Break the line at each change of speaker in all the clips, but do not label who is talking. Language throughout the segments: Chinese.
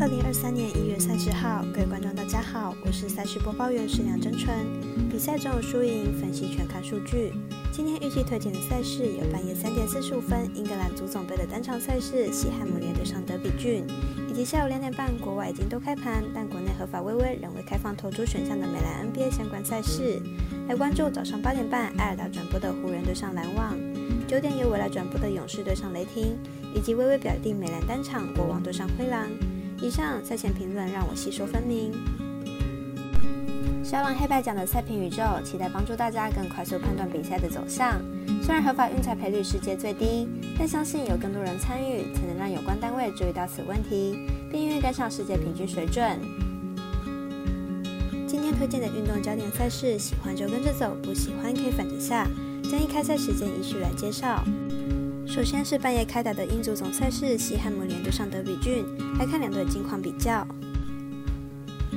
二零二三年一月三十号，各位观众大家好，我是赛事播报员石梁真纯。比赛中有输赢，分析全看数据。今天预计推荐的赛事有半夜三点四十五分英格兰足总杯的单场赛事西汉姆联对上德比郡，以及下午两点半国外已经都开盘，但国内合法微微仍未开放投注选项的美兰 NBA 相关赛事。来关注早上八点半艾尔达转播的湖人对上篮网，九点由未来转播的勇士对上雷霆，以及微微表弟美兰单场国王对上灰狼。以上赛前评论让我细说分明。小王黑白奖的赛评宇宙，期待帮助大家更快速判断比赛的走向。虽然合法运彩赔率世界最低，但相信有更多人参与，才能让有关单位注意到此问题，并愿意跟上世界平均水准。今天推荐的运动焦点赛事，喜欢就跟着走，不喜欢可以反着下。将以开赛时间依序来介绍。首先是半夜开打的英足总赛事，西汉姆联对上德比郡。来看两队近况比较。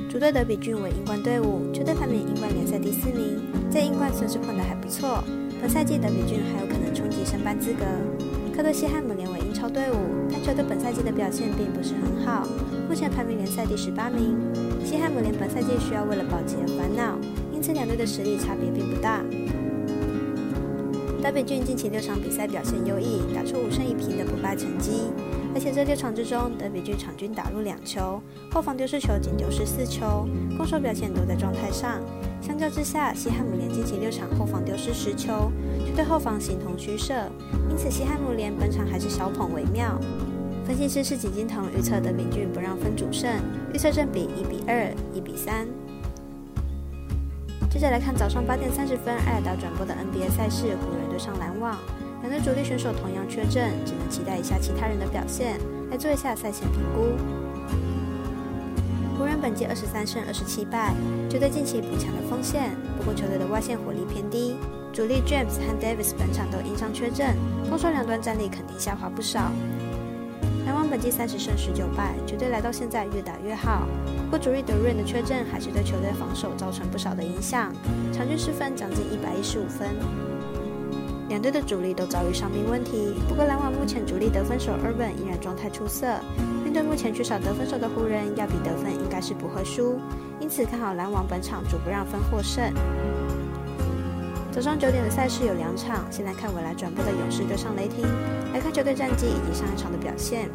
主队德比郡为英冠队伍，球队排名英冠联赛第四名，在英冠算是混得还不错。本赛季德比郡还有可能冲击升班资格。客队西汉姆联为英超队伍，但球队本赛季的表现并不是很好，目前排名联赛第十八名。西汉姆联本赛季需要为了保级而烦恼，因此两队的实力差别并不大。德比郡近期六场比赛表现优异，打出五胜一平的不败成绩。而且这六场之中，德比郡场均打入两球，后防丢失球仅丢失四球，攻守表现都在状态上。相较之下，西汉姆联近期六场后防丢失十球，球队后防形同虚设，因此西汉姆联本场还是小捧为妙。分析师是景金腾预测德比郡不让分主胜，预测正比一比二、一比三。接着来看早上八点三十分，艾尔达转播的 NBA 赛事，湖人对上篮网。两队主力选手同样缺阵，只能期待一下其他人的表现，来做一下赛前评估。湖人本季二十三胜二十七败，球队近期补强了锋线，不过球队的外线火力偏低，主力 James 和 Davis 本场都因伤缺阵，攻守两端战力肯定下滑不少。篮网本季三十胜十九败，球队来到现在越打越好。不过主力德瑞的缺阵还是对球队防守造成不少的影响，场均失分将近一百一十五分。两队的主力都遭遇伤病问题，不过篮网目前主力得分手 Urban 依然状态出色。面对目前缺少得分手的湖人，要比得分应该是不会输，因此看好篮网本场主不让分获胜。早上九点的赛事有两场，先来看未来转播的勇士对上雷霆，来看球队战绩以及上一场的表现。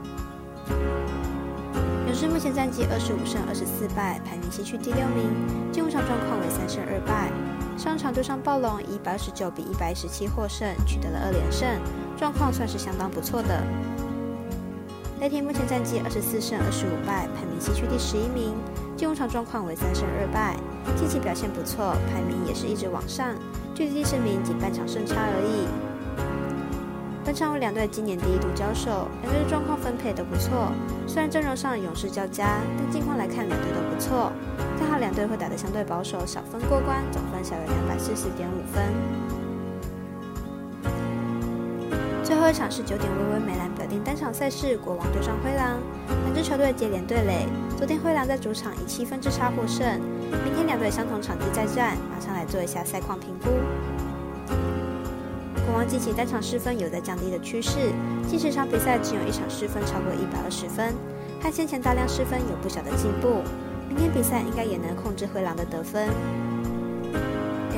勇士目前战绩二十五胜二十四败，排名西区第六名，进五场状况为三胜二败。上场对上暴龙以一百二十九比一百一十七获胜，取得了二连胜，状况算是相当不错的。雷霆目前战绩二十四胜二十五败，排名西区第十一名，进五场状况为三胜二败，近期表现不错，排名也是一直往上。距离第十名仅半场胜差而已。本场为两队今年第一度交手，两队的状况分配都不错。虽然阵容上勇士较佳，但近况来看两队都不错。看好两队会打得相对保守，小分过关，总分小于两百四十点五分。最后一场是九点微微美兰表定单场赛事，国王对上灰狼，两支球队接连对垒。昨天灰狼在主场以七分之差获胜，明天两队相同场地再战，马上来做一下赛况评估。国王近期单场失分有在降低的趋势，近十场比赛只有一场失分超过一百二十分，和先前大量失分有不小的进步。明天比赛应该也能控制灰狼的得分。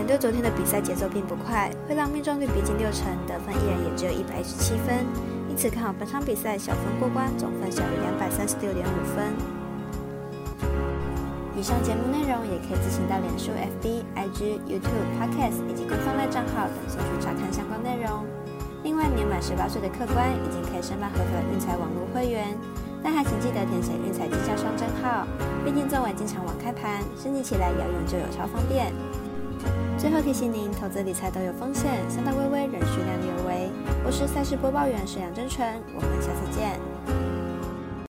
两队昨天的比赛节奏并不快，会让命中率逼近六成，得分依然也只有一百一十七分，因此看好本场比赛小分过关，总分小于两百三十六点五分。以上节目内容也可以自行到脸书、FB、IG、YouTube、Podcast 以及官方类账号等搜寻查看相关内容。另外，年满十八岁的客官已经可以申办合法运彩网络会员，但还请记得填写运彩经销商证号，毕竟作为经常网开盘，申请起来要用就有超方便。最后提醒您，投资理财都有风险，三大微微仍需量力而为。我是赛事播报员沈阳真纯，我们下次见。